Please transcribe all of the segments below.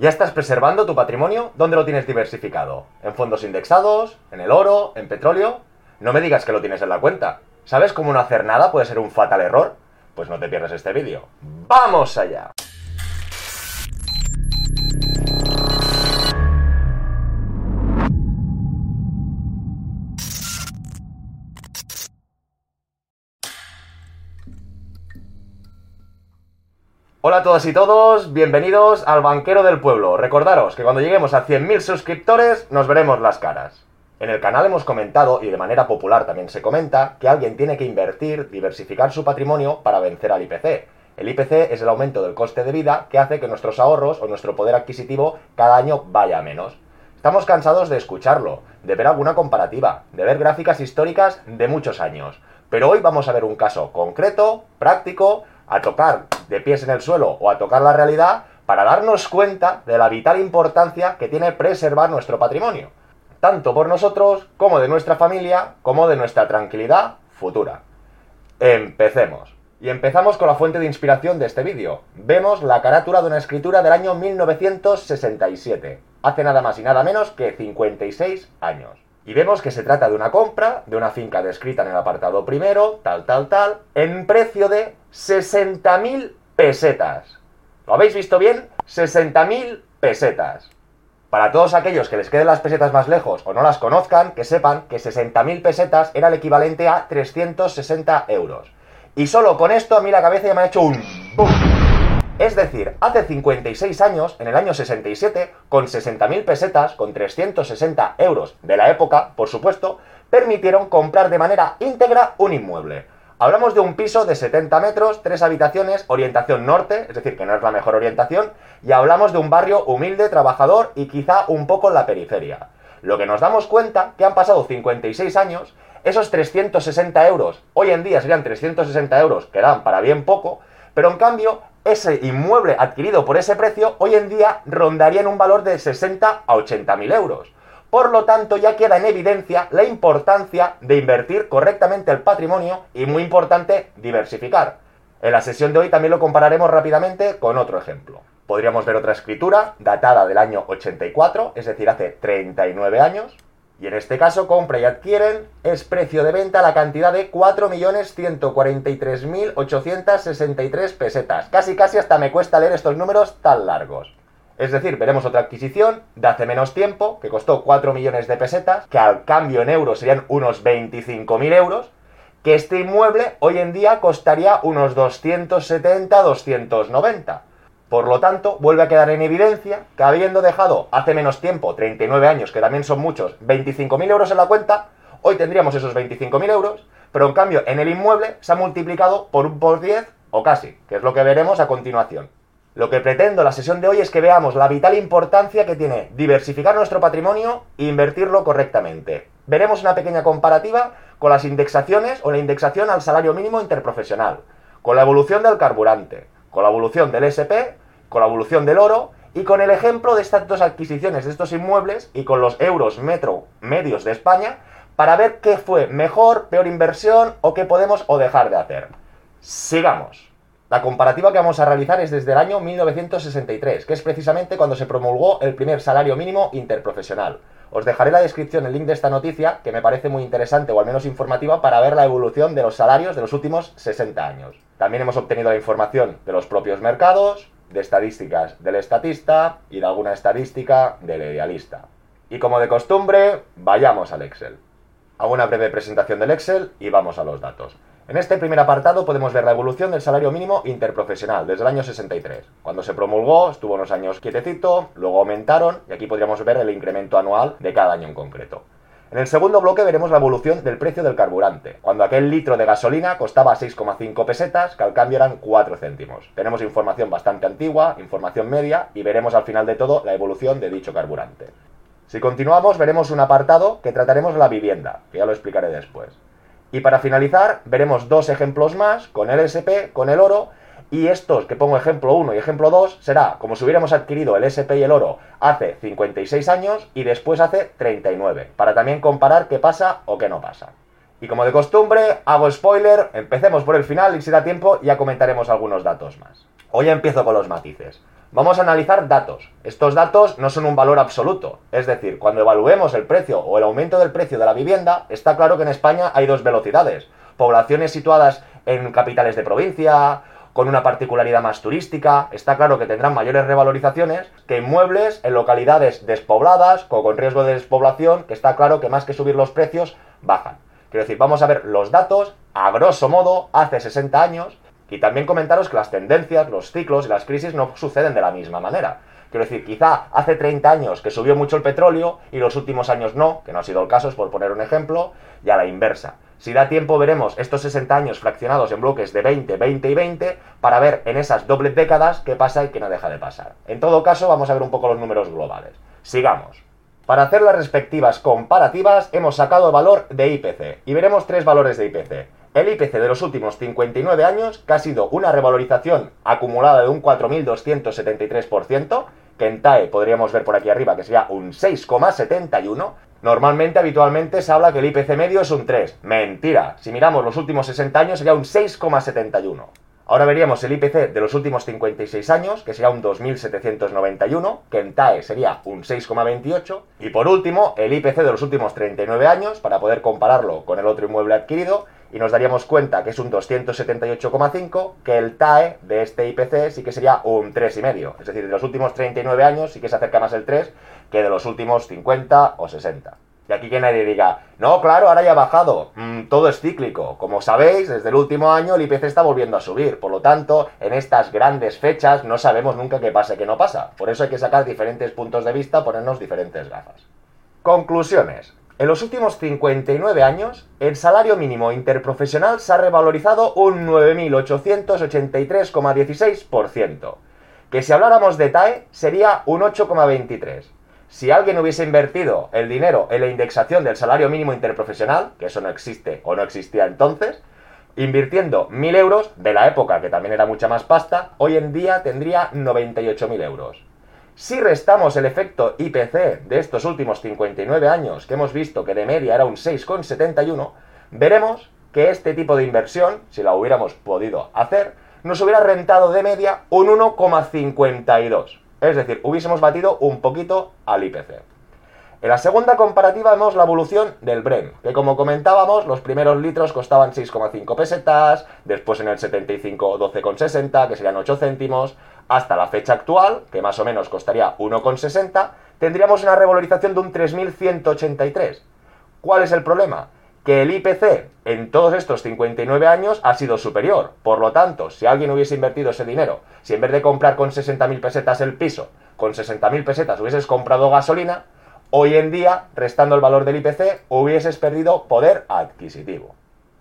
¿Ya estás preservando tu patrimonio? ¿Dónde lo tienes diversificado? ¿En fondos indexados? ¿En el oro? ¿En petróleo? No me digas que lo tienes en la cuenta. ¿Sabes cómo no hacer nada puede ser un fatal error? Pues no te pierdas este vídeo. ¡Vamos allá! Hola a todas y todos, bienvenidos al Banquero del Pueblo. Recordaros que cuando lleguemos a 100.000 suscriptores nos veremos las caras. En el canal hemos comentado, y de manera popular también se comenta, que alguien tiene que invertir, diversificar su patrimonio para vencer al IPC. El IPC es el aumento del coste de vida que hace que nuestros ahorros o nuestro poder adquisitivo cada año vaya a menos. Estamos cansados de escucharlo, de ver alguna comparativa, de ver gráficas históricas de muchos años. Pero hoy vamos a ver un caso concreto, práctico, a tocar de pies en el suelo o a tocar la realidad para darnos cuenta de la vital importancia que tiene preservar nuestro patrimonio, tanto por nosotros como de nuestra familia, como de nuestra tranquilidad futura. Empecemos. Y empezamos con la fuente de inspiración de este vídeo. Vemos la carátula de una escritura del año 1967, hace nada más y nada menos que 56 años. Y vemos que se trata de una compra de una finca descrita en el apartado primero, tal, tal, tal, en precio de 60.000 pesetas. ¿Lo habéis visto bien? 60.000 pesetas. Para todos aquellos que les queden las pesetas más lejos o no las conozcan, que sepan que 60.000 pesetas era el equivalente a 360 euros. Y solo con esto a mí la cabeza ya me ha hecho un... Es decir, hace 56 años, en el año 67, con 60.000 pesetas, con 360 euros de la época, por supuesto, permitieron comprar de manera íntegra un inmueble. Hablamos de un piso de 70 metros, tres habitaciones, orientación norte, es decir, que no es la mejor orientación, y hablamos de un barrio humilde, trabajador y quizá un poco en la periferia. Lo que nos damos cuenta que han pasado 56 años, esos 360 euros, hoy en día serían 360 euros, que dan para bien poco, pero en cambio ese inmueble adquirido por ese precio hoy en día rondaría en un valor de 60 a 80 mil euros. Por lo tanto, ya queda en evidencia la importancia de invertir correctamente el patrimonio y muy importante diversificar. En la sesión de hoy también lo compararemos rápidamente con otro ejemplo. Podríamos ver otra escritura datada del año 84, es decir, hace 39 años, y en este caso compra y adquieren es precio de venta la cantidad de 4.143.863 pesetas. Casi casi hasta me cuesta leer estos números tan largos. Es decir, veremos otra adquisición de hace menos tiempo, que costó 4 millones de pesetas, que al cambio en euros serían unos 25.000 euros, que este inmueble hoy en día costaría unos 270-290. Por lo tanto, vuelve a quedar en evidencia que habiendo dejado hace menos tiempo, 39 años, que también son muchos, 25.000 euros en la cuenta, hoy tendríamos esos 25.000 euros, pero en cambio en el inmueble se ha multiplicado por un por 10 o casi, que es lo que veremos a continuación. Lo que pretendo en la sesión de hoy es que veamos la vital importancia que tiene diversificar nuestro patrimonio e invertirlo correctamente. Veremos una pequeña comparativa con las indexaciones o la indexación al salario mínimo interprofesional, con la evolución del carburante, con la evolución del SP, con la evolución del oro y con el ejemplo de estas dos adquisiciones de estos inmuebles y con los euros metro medios de España para ver qué fue mejor, peor inversión o qué podemos o dejar de hacer. Sigamos. La comparativa que vamos a realizar es desde el año 1963, que es precisamente cuando se promulgó el primer salario mínimo interprofesional. Os dejaré en la descripción el link de esta noticia, que me parece muy interesante o al menos informativa para ver la evolución de los salarios de los últimos 60 años. También hemos obtenido la información de los propios mercados, de estadísticas del estatista y de alguna estadística del idealista. Y como de costumbre, vayamos al Excel. Hago una breve presentación del Excel y vamos a los datos. En este primer apartado podemos ver la evolución del salario mínimo interprofesional desde el año 63. Cuando se promulgó estuvo unos años quietecito, luego aumentaron y aquí podríamos ver el incremento anual de cada año en concreto. En el segundo bloque veremos la evolución del precio del carburante, cuando aquel litro de gasolina costaba 6,5 pesetas, que al cambio eran 4 céntimos. Tenemos información bastante antigua, información media, y veremos al final de todo la evolución de dicho carburante. Si continuamos veremos un apartado que trataremos la vivienda, que ya lo explicaré después. Y para finalizar, veremos dos ejemplos más con el SP, con el oro, y estos que pongo ejemplo 1 y ejemplo 2 será como si hubiéramos adquirido el SP y el oro hace 56 años y después hace 39, para también comparar qué pasa o qué no pasa. Y como de costumbre, hago spoiler, empecemos por el final y si da tiempo ya comentaremos algunos datos más. Hoy empiezo con los matices. Vamos a analizar datos. Estos datos no son un valor absoluto. Es decir, cuando evaluemos el precio o el aumento del precio de la vivienda, está claro que en España hay dos velocidades. Poblaciones situadas en capitales de provincia, con una particularidad más turística, está claro que tendrán mayores revalorizaciones que inmuebles en localidades despobladas o con riesgo de despoblación, que está claro que más que subir los precios, bajan. Quiero decir, vamos a ver los datos a grosso modo hace 60 años y también comentaros que las tendencias, los ciclos y las crisis no suceden de la misma manera. Quiero decir, quizá hace 30 años que subió mucho el petróleo y los últimos años no, que no ha sido el caso, es por poner un ejemplo, y a la inversa. Si da tiempo veremos estos 60 años fraccionados en bloques de 20, 20 y 20 para ver en esas dobles décadas qué pasa y qué no deja de pasar. En todo caso, vamos a ver un poco los números globales. Sigamos. Para hacer las respectivas comparativas hemos sacado el valor de IPC y veremos tres valores de IPC el IPC de los últimos 59 años, que ha sido una revalorización acumulada de un 4.273%, que en TAE podríamos ver por aquí arriba que sería un 6,71%. Normalmente, habitualmente, se habla que el IPC medio es un 3. Mentira. Si miramos los últimos 60 años sería un 6,71. Ahora veríamos el IPC de los últimos 56 años, que sería un 2.791, que en TAE sería un 6,28. Y por último, el IPC de los últimos 39 años, para poder compararlo con el otro inmueble adquirido, y nos daríamos cuenta que es un 278,5, que el TAE de este IPC sí que sería un 3,5. Es decir, de los últimos 39 años sí que se acerca más el 3 que de los últimos 50 o 60. Y aquí que nadie diga, no, claro, ahora ya ha bajado. Mm, todo es cíclico. Como sabéis, desde el último año el IPC está volviendo a subir. Por lo tanto, en estas grandes fechas no sabemos nunca qué pasa y qué no pasa. Por eso hay que sacar diferentes puntos de vista, ponernos diferentes gafas. Conclusiones. En los últimos 59 años, el salario mínimo interprofesional se ha revalorizado un 9.883,16%, que si habláramos de TAE sería un 8,23%. Si alguien hubiese invertido el dinero en la indexación del salario mínimo interprofesional, que eso no existe o no existía entonces, invirtiendo 1.000 euros de la época, que también era mucha más pasta, hoy en día tendría 98.000 euros. Si restamos el efecto IPC de estos últimos 59 años, que hemos visto que de media era un 6,71, veremos que este tipo de inversión, si la hubiéramos podido hacer, nos hubiera rentado de media un 1,52. Es decir, hubiésemos batido un poquito al IPC. En la segunda comparativa vemos la evolución del Bren, que como comentábamos, los primeros litros costaban 6,5 pesetas, después en el 75 12,60, que serían 8 céntimos, hasta la fecha actual, que más o menos costaría 1,60, tendríamos una revalorización de un 3.183. ¿Cuál es el problema? Que el IPC en todos estos 59 años ha sido superior. Por lo tanto, si alguien hubiese invertido ese dinero, si en vez de comprar con 60.000 pesetas el piso, con 60.000 pesetas hubieses comprado gasolina, hoy en día, restando el valor del IPC, hubieses perdido poder adquisitivo.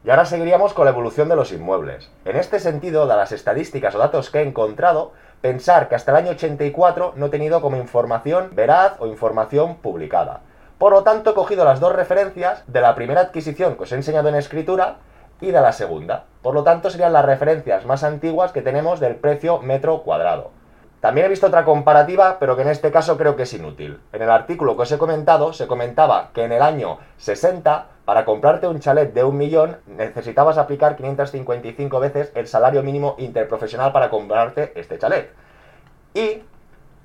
Y ahora seguiríamos con la evolución de los inmuebles. En este sentido, de las estadísticas o datos que he encontrado, pensar que hasta el año 84 no he tenido como información veraz o información publicada. Por lo tanto, he cogido las dos referencias de la primera adquisición que os he enseñado en escritura y de la segunda. Por lo tanto, serían las referencias más antiguas que tenemos del precio metro cuadrado. También he visto otra comparativa, pero que en este caso creo que es inútil. En el artículo que os he comentado, se comentaba que en el año 60, para comprarte un chalet de un millón, necesitabas aplicar 555 veces el salario mínimo interprofesional para comprarte este chalet. Y,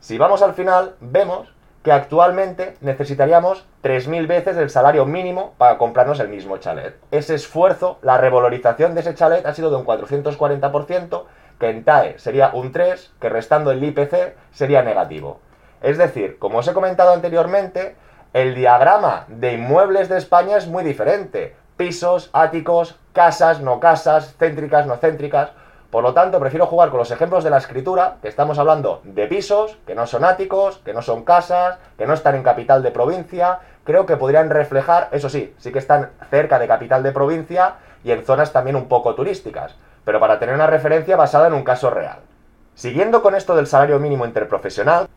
si vamos al final, vemos que actualmente necesitaríamos 3.000 veces el salario mínimo para comprarnos el mismo chalet. Ese esfuerzo, la revalorización de ese chalet ha sido de un 440%, que en TAE sería un 3, que restando el IPC sería negativo. Es decir, como os he comentado anteriormente, el diagrama de inmuebles de España es muy diferente. Pisos, áticos, casas, no casas, céntricas, no céntricas. Por lo tanto, prefiero jugar con los ejemplos de la escritura, que estamos hablando de pisos, que no son áticos, que no son casas, que no están en capital de provincia. Creo que podrían reflejar, eso sí, sí que están cerca de capital de provincia y en zonas también un poco turísticas pero para tener una referencia basada en un caso real. Siguiendo con esto del salario mínimo interprofesional,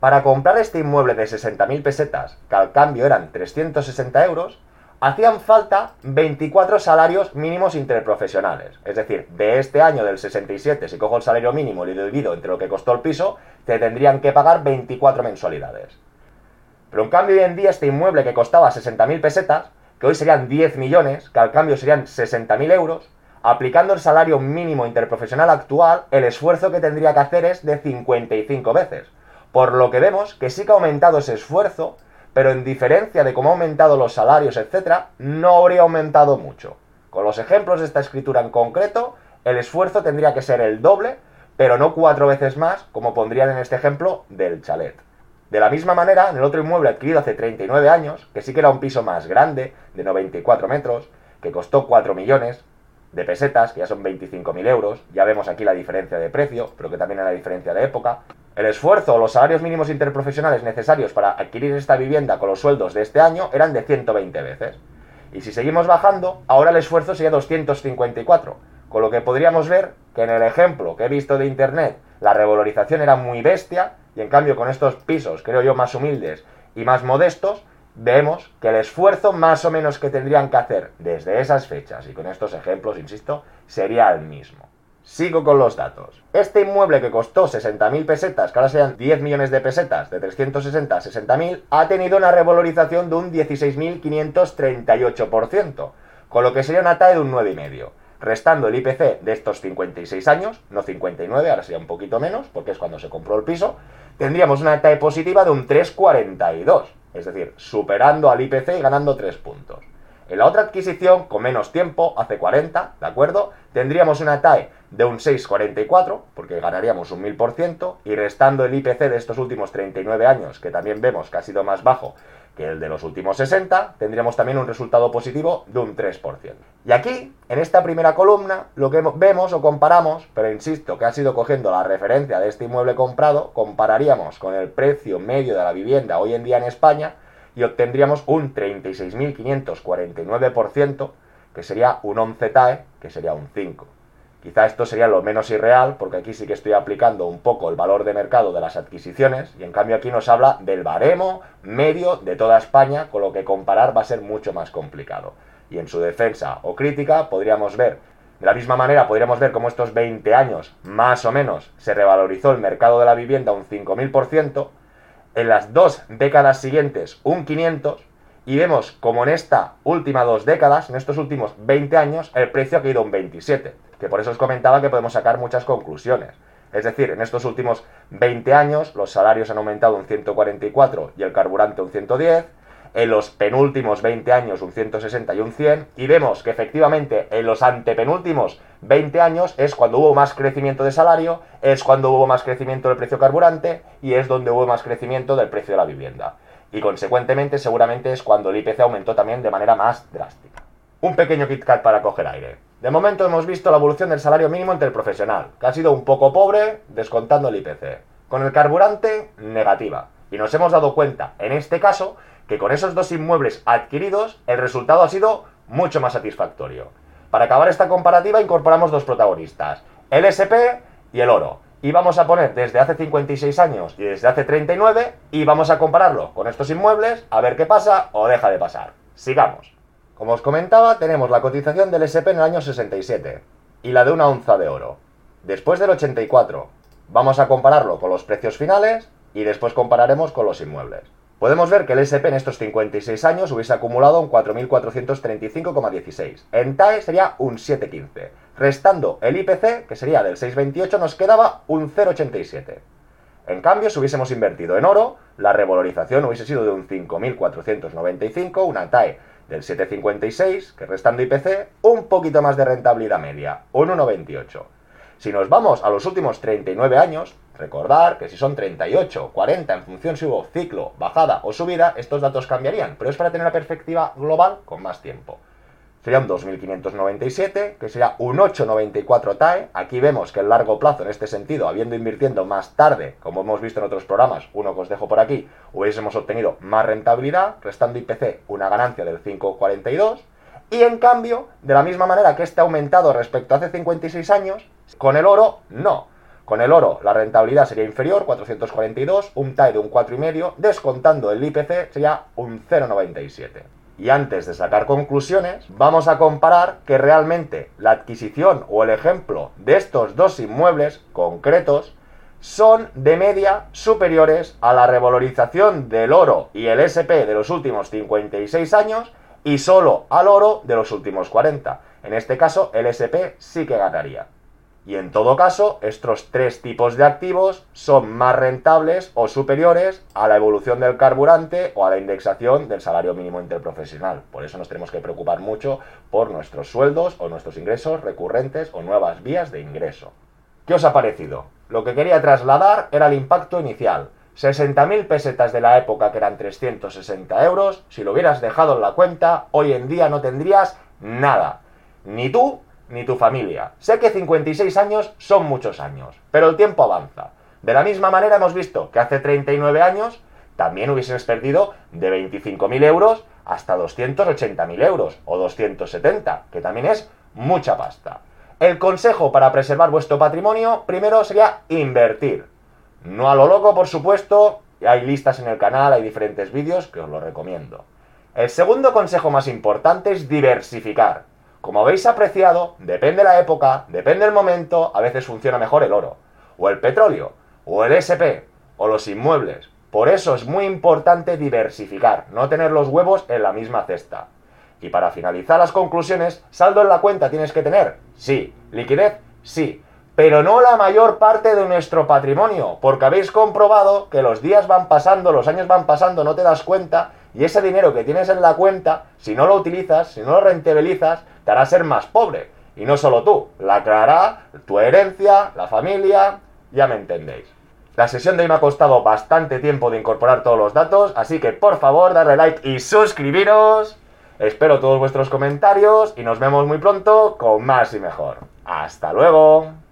para comprar este inmueble de 60.000 pesetas, que al cambio eran 360 euros, hacían falta 24 salarios mínimos interprofesionales. Es decir, de este año del 67, si cojo el salario mínimo y lo divido entre lo que costó el piso, te tendrían que pagar 24 mensualidades. Pero en cambio hoy en día este inmueble que costaba 60.000 pesetas, que hoy serían 10 millones, que al cambio serían 60.000 euros, aplicando el salario mínimo interprofesional actual, el esfuerzo que tendría que hacer es de 55 veces. Por lo que vemos que sí que ha aumentado ese esfuerzo, pero en diferencia de cómo ha aumentado los salarios, etc., no habría aumentado mucho. Con los ejemplos de esta escritura en concreto, el esfuerzo tendría que ser el doble, pero no cuatro veces más, como pondrían en este ejemplo del chalet. De la misma manera, en el otro inmueble adquirido hace 39 años, que sí que era un piso más grande, de 94 metros, que costó 4 millones, de pesetas, que ya son 25.000 euros, ya vemos aquí la diferencia de precio, pero que también hay la diferencia de época. El esfuerzo o los salarios mínimos interprofesionales necesarios para adquirir esta vivienda con los sueldos de este año eran de 120 veces. Y si seguimos bajando, ahora el esfuerzo sería 254, con lo que podríamos ver que en el ejemplo que he visto de internet la revalorización era muy bestia, y en cambio con estos pisos, creo yo, más humildes y más modestos, vemos que el esfuerzo más o menos que tendrían que hacer desde esas fechas y con estos ejemplos, insisto, sería el mismo. Sigo con los datos. Este inmueble que costó 60.000 pesetas, que ahora sean 10 millones de pesetas, de 360 a 60.000, ha tenido una revalorización de un 16.538%, con lo que sería una TAE de un 9,5. Restando el IPC de estos 56 años, no 59, ahora sería un poquito menos, porque es cuando se compró el piso, tendríamos una TAE positiva de un 3,42 es decir, superando al IPC y ganando 3 puntos. En la otra adquisición, con menos tiempo, hace 40, ¿de acuerdo? Tendríamos una TAE de un 6,44, porque ganaríamos un 1000%, y restando el IPC de estos últimos 39 años, que también vemos que ha sido más bajo que el de los últimos 60, tendríamos también un resultado positivo de un 3%. Y aquí, en esta primera columna, lo que vemos o comparamos, pero insisto que ha sido cogiendo la referencia de este inmueble comprado, compararíamos con el precio medio de la vivienda hoy en día en España y obtendríamos un 36.549%, que sería un 11 TAE, que sería un 5. Quizá esto sería lo menos irreal, porque aquí sí que estoy aplicando un poco el valor de mercado de las adquisiciones, y en cambio aquí nos habla del baremo medio de toda España, con lo que comparar va a ser mucho más complicado. Y en su defensa o crítica podríamos ver, de la misma manera podríamos ver cómo estos 20 años, más o menos, se revalorizó el mercado de la vivienda un 5.000%, en las dos décadas siguientes un 500%, y vemos como en esta última dos décadas, en estos últimos 20 años, el precio ha caído un 27% que por eso os comentaba que podemos sacar muchas conclusiones. Es decir, en estos últimos 20 años los salarios han aumentado un 144 y el carburante un 110, en los penúltimos 20 años un 160 y un 100, y vemos que efectivamente en los antepenúltimos 20 años es cuando hubo más crecimiento de salario, es cuando hubo más crecimiento del precio carburante y es donde hubo más crecimiento del precio de la vivienda. Y consecuentemente seguramente es cuando el IPC aumentó también de manera más drástica. Un pequeño KitKat para coger aire. De momento hemos visto la evolución del salario mínimo interprofesional, que ha sido un poco pobre, descontando el IPC. Con el carburante, negativa. Y nos hemos dado cuenta, en este caso, que con esos dos inmuebles adquiridos, el resultado ha sido mucho más satisfactorio. Para acabar esta comparativa incorporamos dos protagonistas, el SP y el oro. Y vamos a poner desde hace 56 años y desde hace 39 y vamos a compararlo con estos inmuebles a ver qué pasa o deja de pasar. Sigamos. Como os comentaba, tenemos la cotización del SP en el año 67 y la de una onza de oro. Después del 84, vamos a compararlo con los precios finales y después compararemos con los inmuebles. Podemos ver que el SP en estos 56 años hubiese acumulado un 4.435,16. En TAE sería un 7,15. Restando el IPC, que sería del 6,28, nos quedaba un 0,87. En cambio, si hubiésemos invertido en oro, la revalorización hubiese sido de un 5.495, una TAE del 7,56, que restando IPC, un poquito más de rentabilidad media, un 1,28. Si nos vamos a los últimos 39 años, recordar que si son 38, 40, en función si hubo ciclo, bajada o subida, estos datos cambiarían, pero es para tener una perspectiva global con más tiempo sería un 2.597, que sería un 894 TAE. Aquí vemos que el largo plazo, en este sentido, habiendo invirtiendo más tarde, como hemos visto en otros programas, uno que os dejo por aquí, hubiésemos obtenido más rentabilidad, restando IPC una ganancia del 5,42. Y en cambio, de la misma manera que este ha aumentado respecto a hace 56 años, con el oro no. Con el oro la rentabilidad sería inferior, 442, un TAE de un 4,5, descontando el IPC sería un 0,97. Y antes de sacar conclusiones, vamos a comparar que realmente la adquisición o el ejemplo de estos dos inmuebles concretos son de media superiores a la revalorización del oro y el SP de los últimos 56 años y solo al oro de los últimos 40. En este caso, el SP sí que ganaría. Y en todo caso, estos tres tipos de activos son más rentables o superiores a la evolución del carburante o a la indexación del salario mínimo interprofesional. Por eso nos tenemos que preocupar mucho por nuestros sueldos o nuestros ingresos recurrentes o nuevas vías de ingreso. ¿Qué os ha parecido? Lo que quería trasladar era el impacto inicial. 60.000 pesetas de la época que eran 360 euros, si lo hubieras dejado en la cuenta, hoy en día no tendrías nada. Ni tú ni tu familia. Sé que 56 años son muchos años, pero el tiempo avanza. De la misma manera hemos visto que hace 39 años también hubieses perdido de 25.000 euros hasta 280.000 euros o 270, que también es mucha pasta. El consejo para preservar vuestro patrimonio primero sería invertir. No a lo loco, por supuesto, hay listas en el canal, hay diferentes vídeos que os lo recomiendo. El segundo consejo más importante es diversificar. Como habéis apreciado, depende la época, depende el momento, a veces funciona mejor el oro, o el petróleo, o el SP, o los inmuebles. Por eso es muy importante diversificar, no tener los huevos en la misma cesta. Y para finalizar las conclusiones, saldo en la cuenta tienes que tener, sí, liquidez, sí, pero no la mayor parte de nuestro patrimonio, porque habéis comprobado que los días van pasando, los años van pasando, no te das cuenta, y ese dinero que tienes en la cuenta, si no lo utilizas, si no lo rentabilizas, te hará ser más pobre. Y no solo tú, la creará tu herencia, la familia, ya me entendéis. La sesión de hoy me ha costado bastante tiempo de incorporar todos los datos, así que por favor darle like y suscribiros. Espero todos vuestros comentarios y nos vemos muy pronto con más y mejor. ¡Hasta luego!